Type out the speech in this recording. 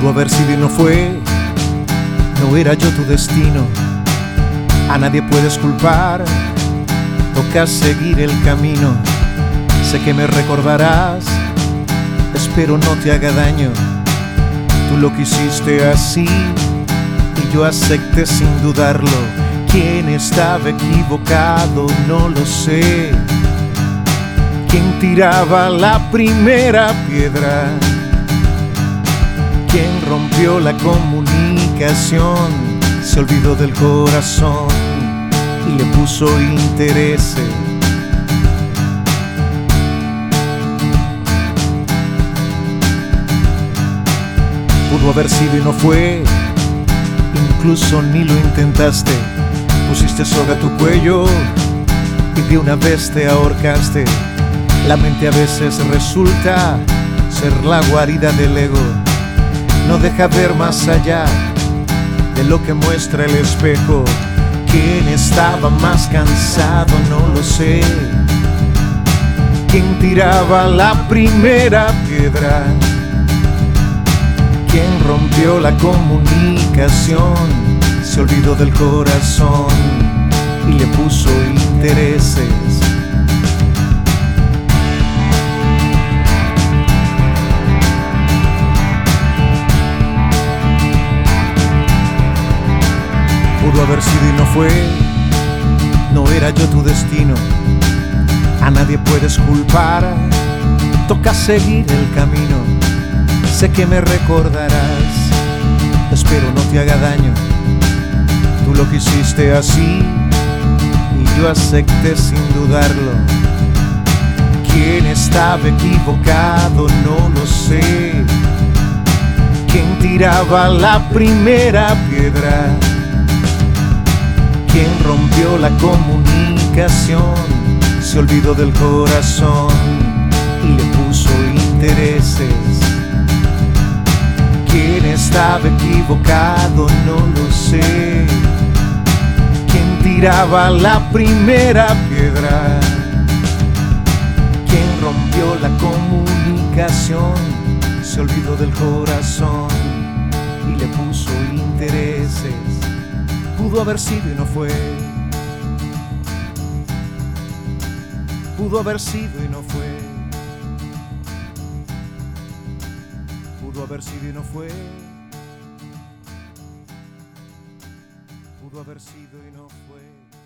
Pudo haber y no fue, no era yo tu destino. A nadie puedes culpar, toca seguir el camino. Sé que me recordarás, espero no te haga daño. Tú lo quisiste así y yo acepté sin dudarlo. ¿Quién estaba equivocado? No lo sé. ¿Quién tiraba la primera piedra? ¿Quién rompió la comunicación? Se olvidó del corazón y le puso intereses. Pudo haber sido y no fue, incluso ni lo intentaste. Pusiste soga a tu cuello y de una vez te ahorcaste. La mente a veces resulta ser la guarida del ego. No deja ver más allá de lo que muestra el espejo. ¿Quién estaba más cansado? No lo sé. ¿Quién tiraba la primera piedra? ¿Quién rompió la comunicación? Se olvidó del corazón y le puso intereses. Pudo haber sido y no fue, no era yo tu destino. A nadie puedes culpar, toca seguir el camino. Sé que me recordarás, espero no te haga daño. Tú lo quisiste así y yo acepté sin dudarlo. ¿Quién estaba equivocado? No lo sé. ¿Quién tiraba la primera piedra? ¿Quién rompió la comunicación? Se olvidó del corazón y le puso intereses. ¿Quién estaba equivocado? No lo sé. ¿Quién tiraba la primera piedra? ¿Quién rompió la comunicación? Se olvidó del corazón y le puso intereses. Pudo haber sido y no fue. Pudo haber sido y no fue. Pudo haber sido y no fue. Pudo haber sido y no fue.